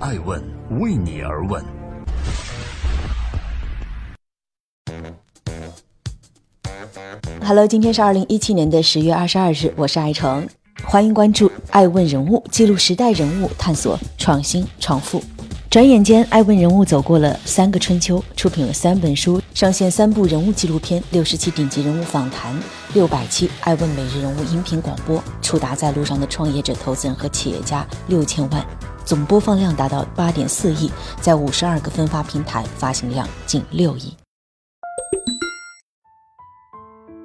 爱问为你而问。Hello，今天是二零一七年的十月二十二日，我是爱成，欢迎关注爱问人物，记录时代人物，探索创新创富。转眼间，爱问人物走过了三个春秋，出品了三本书，上线三部人物纪录片，六十期顶级人物访谈，六百期爱问每日人物音频广播，触达在路上的创业者、投资人和企业家六千万，总播放量达到八点四亿，在五十二个分发平台发行量近六亿。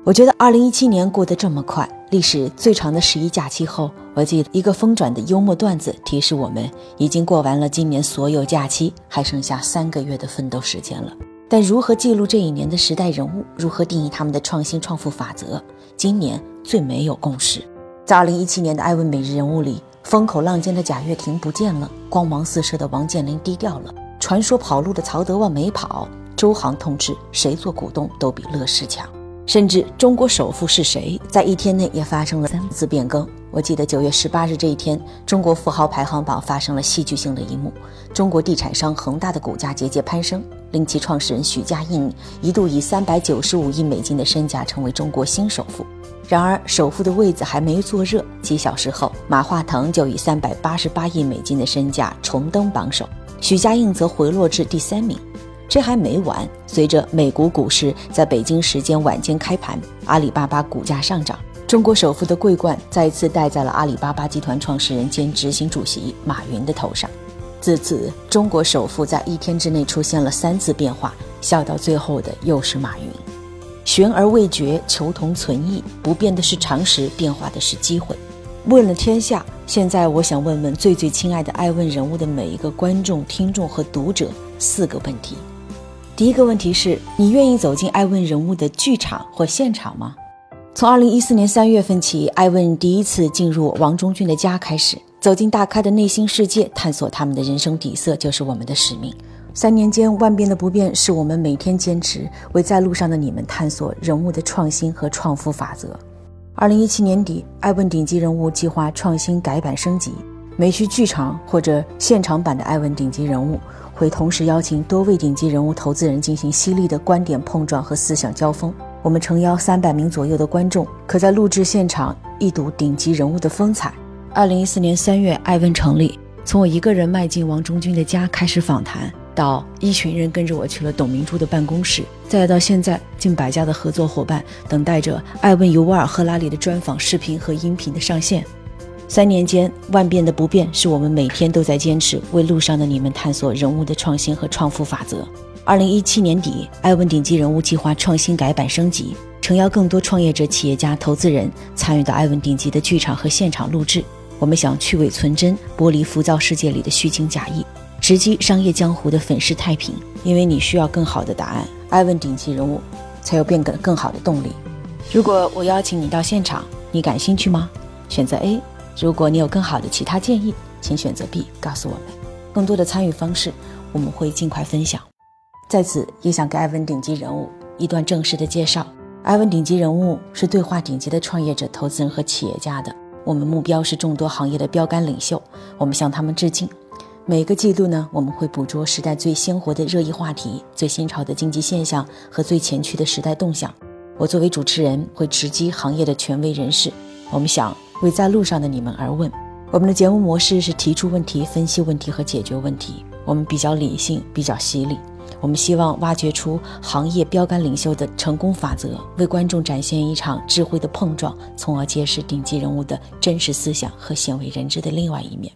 我觉得二零一七年过得这么快，历史最长的十一假期后，我记得一个疯转的幽默段子提示我们，已经过完了今年所有假期，还剩下三个月的奋斗时间了。但如何记录这一年的时代人物，如何定义他们的创新创富法则，今年最没有共识。在二零一七年的艾问每日人物里，风口浪尖的贾跃亭不见了，光芒四射的王健林低调了，传说跑路的曹德旺没跑，周航痛斥谁做股东都比乐视强。甚至中国首富是谁，在一天内也发生了三次变更。我记得九月十八日这一天，中国富豪排行榜发生了戏剧性的一幕：中国地产商恒大的股价节节攀升，令其创始人许家印一度以三百九十五亿美金的身价成为中国新首富。然而，首富的位子还没坐热，几小时后，马化腾就以三百八十八亿美金的身价重登榜首，许家印则回落至第三名。这还没完，随着美股股市在北京时间晚间开盘，阿里巴巴股价上涨，中国首富的桂冠再次戴在了阿里巴巴集团创始人兼执行主席马云的头上。自此，中国首富在一天之内出现了三次变化，笑到最后的又是马云。悬而未决，求同存异，不变的是常识，变化的是机会。问了天下，现在我想问问最最亲爱的爱问人物的每一个观众、听众和读者四个问题。第一个问题是你愿意走进爱问人物的剧场或现场吗？从二零一四年三月份起，爱问第一次进入王中军的家开始，走进大咖的内心世界，探索他们的人生底色，就是我们的使命。三年间万变的不变，是我们每天坚持为在路上的你们探索人物的创新和创富法则。二零一七年底，艾问顶级人物计划创新改版升级，每去剧场或者现场版的艾问顶级人物。会同时邀请多位顶级人物、投资人进行犀利的观点碰撞和思想交锋。我们诚邀三百名左右的观众，可在录制现场一睹顶级人物的风采。二零一四年三月，艾问成立，从我一个人迈进王中军的家开始访谈，到一群人跟着我去了董明珠的办公室，再到现在近百家的合作伙伴等待着艾问尤瓦尔赫拉里的专访视频和音频的上线。三年间，万变的不变是我们每天都在坚持为路上的你们探索人物的创新和创富法则。二零一七年底，艾问顶级人物计划创新改版升级，诚邀更多创业者、企业家、投资人参与到艾问顶级的剧场和现场录制。我们想去伪存真，剥离浮躁世界里的虚情假意，直击商业江湖的粉饰太平。因为你需要更好的答案，艾问顶级人物才有变得更好的动力。如果我邀请你到现场，你感兴趣吗？选择 A。如果你有更好的其他建议，请选择 B，告诉我们。更多的参与方式，我们会尽快分享。在此，也想给艾文顶级人物一段正式的介绍。艾文顶级人物是对话顶级的创业者、投资人和企业家的。我们目标是众多行业的标杆领袖，我们向他们致敬。每个季度呢，我们会捕捉时代最鲜活的热议话题、最新潮的经济现象和最前驱的时代动向。我作为主持人，会直击行业的权威人士。我们想。为在路上的你们而问，我们的节目模式是提出问题、分析问题和解决问题。我们比较理性，比较犀利。我们希望挖掘出行业标杆领袖的成功法则，为观众展现一场智慧的碰撞，从而揭示顶级人物的真实思想和鲜为人知的另外一面。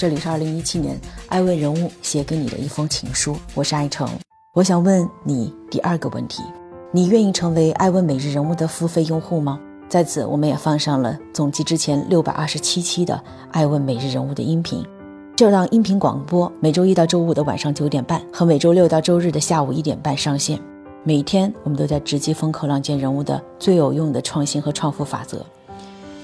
这里是二零一七年艾问人物写给你的一封情书，我是艾诚。我想问你第二个问题：你愿意成为艾问每日人物的付费用户吗？在此，我们也放上了总计之前六百二十七期的《爱问每日人物》的音频。这档音频广播每周一到周五的晚上九点半和每周六到周日的下午一点半上线。每天，我们都在直击风口浪尖人物的最有用的创新和创富法则。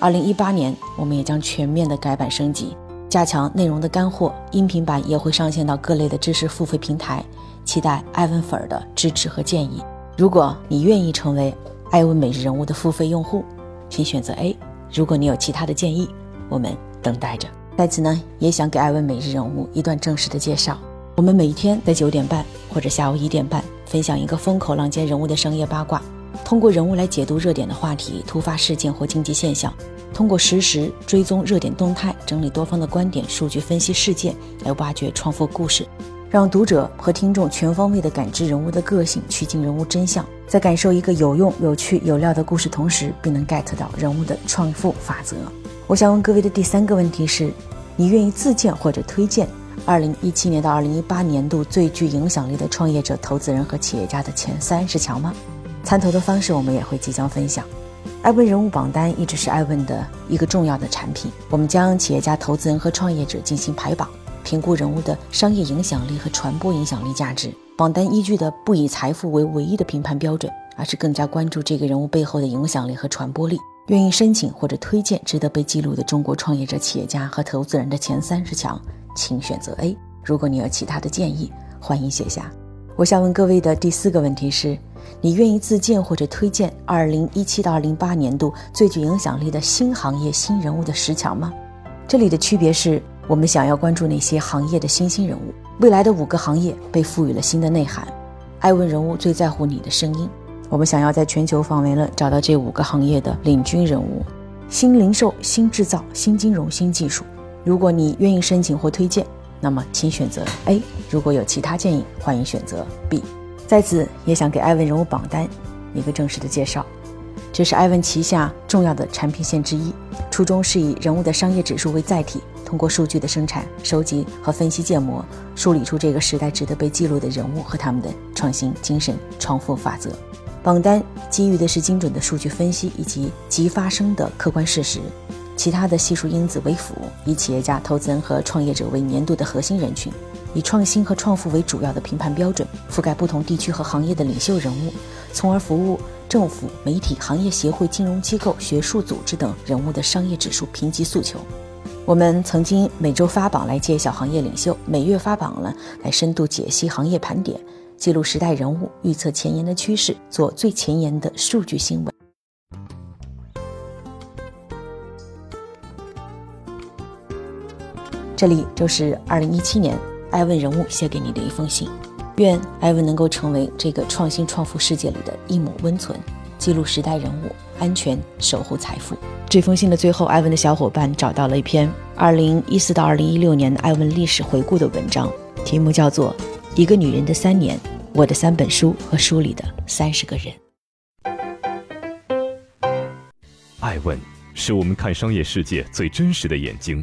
二零一八年，我们也将全面的改版升级，加强内容的干货。音频版也会上线到各类的知识付费平台。期待艾文粉儿的支持和建议。如果你愿意成为艾问每日人物的付费用户。请选择 A。如果你有其他的建议，我们等待着。在此呢，也想给艾文每日人物一段正式的介绍。我们每天在九点半或者下午一点半分享一个风口浪尖人物的商业八卦，通过人物来解读热点的话题、突发事件或经济现象，通过实时追踪热点动态，整理多方的观点、数据分析事件，来挖掘创富故事。让读者和听众全方位地感知人物的个性，趋近人物真相，在感受一个有用、有趣、有料的故事同时，并能 get 到人物的创富法则。我想问各位的第三个问题是：你愿意自荐或者推荐2017年到2018年度最具影响力的创业者、投资人和企业家的前三十强吗？参投的方式我们也会即将分享。艾问人物榜单一直是艾问的一个重要的产品，我们将企业家、投资人和创业者进行排榜。评估人物的商业影响力和传播影响力价值，榜单依据的不以财富为唯一的评判标准，而是更加关注这个人物背后的影响力和传播力。愿意申请或者推荐值得被记录的中国创业者、企业家和投资人的前三十强，请选择 A。如果你有其他的建议，欢迎写下。我想问各位的第四个问题是：你愿意自荐或者推荐二零一七到二零八年度最具影响力的新行业新人物的十强吗？这里的区别是。我们想要关注那些行业的新兴人物，未来的五个行业被赋予了新的内涵。艾问人物最在乎你的声音。我们想要在全球范围内找到这五个行业的领军人物：新零售、新制造、新金融、新技术。如果你愿意申请或推荐，那么请选择 A；如果有其他建议，欢迎选择 B。在此，也想给艾文人物榜单一个正式的介绍。这是艾文旗下重要的产品线之一，初衷是以人物的商业指数为载体。通过数据的生产、收集和分析建模，梳理出这个时代值得被记录的人物和他们的创新精神、创富法则。榜单基于的是精准的数据分析以及即发生的客观事实，其他的系数因子为辅。以企业家、投资人和创业者为年度的核心人群，以创新和创富为主要的评判标准，覆盖不同地区和行业的领袖人物，从而服务政府、媒体、行业协会、金融机构、学术组织等人物的商业指数评级诉求。我们曾经每周发榜来揭晓行业领袖，每月发榜了来深度解析行业盘点，记录时代人物，预测前沿的趋势，做最前沿的数据新闻。这里就是二零一七年艾问人物写给你的一封信，愿艾问能够成为这个创新创富世界里的一抹温存，记录时代人物，安全守护财富。这封信的最后，艾文的小伙伴找到了一篇2014到2016年的艾文历史回顾的文章，题目叫做《一个女人的三年：我的三本书和书里的三十个人》。艾问是我们看商业世界最真实的眼睛，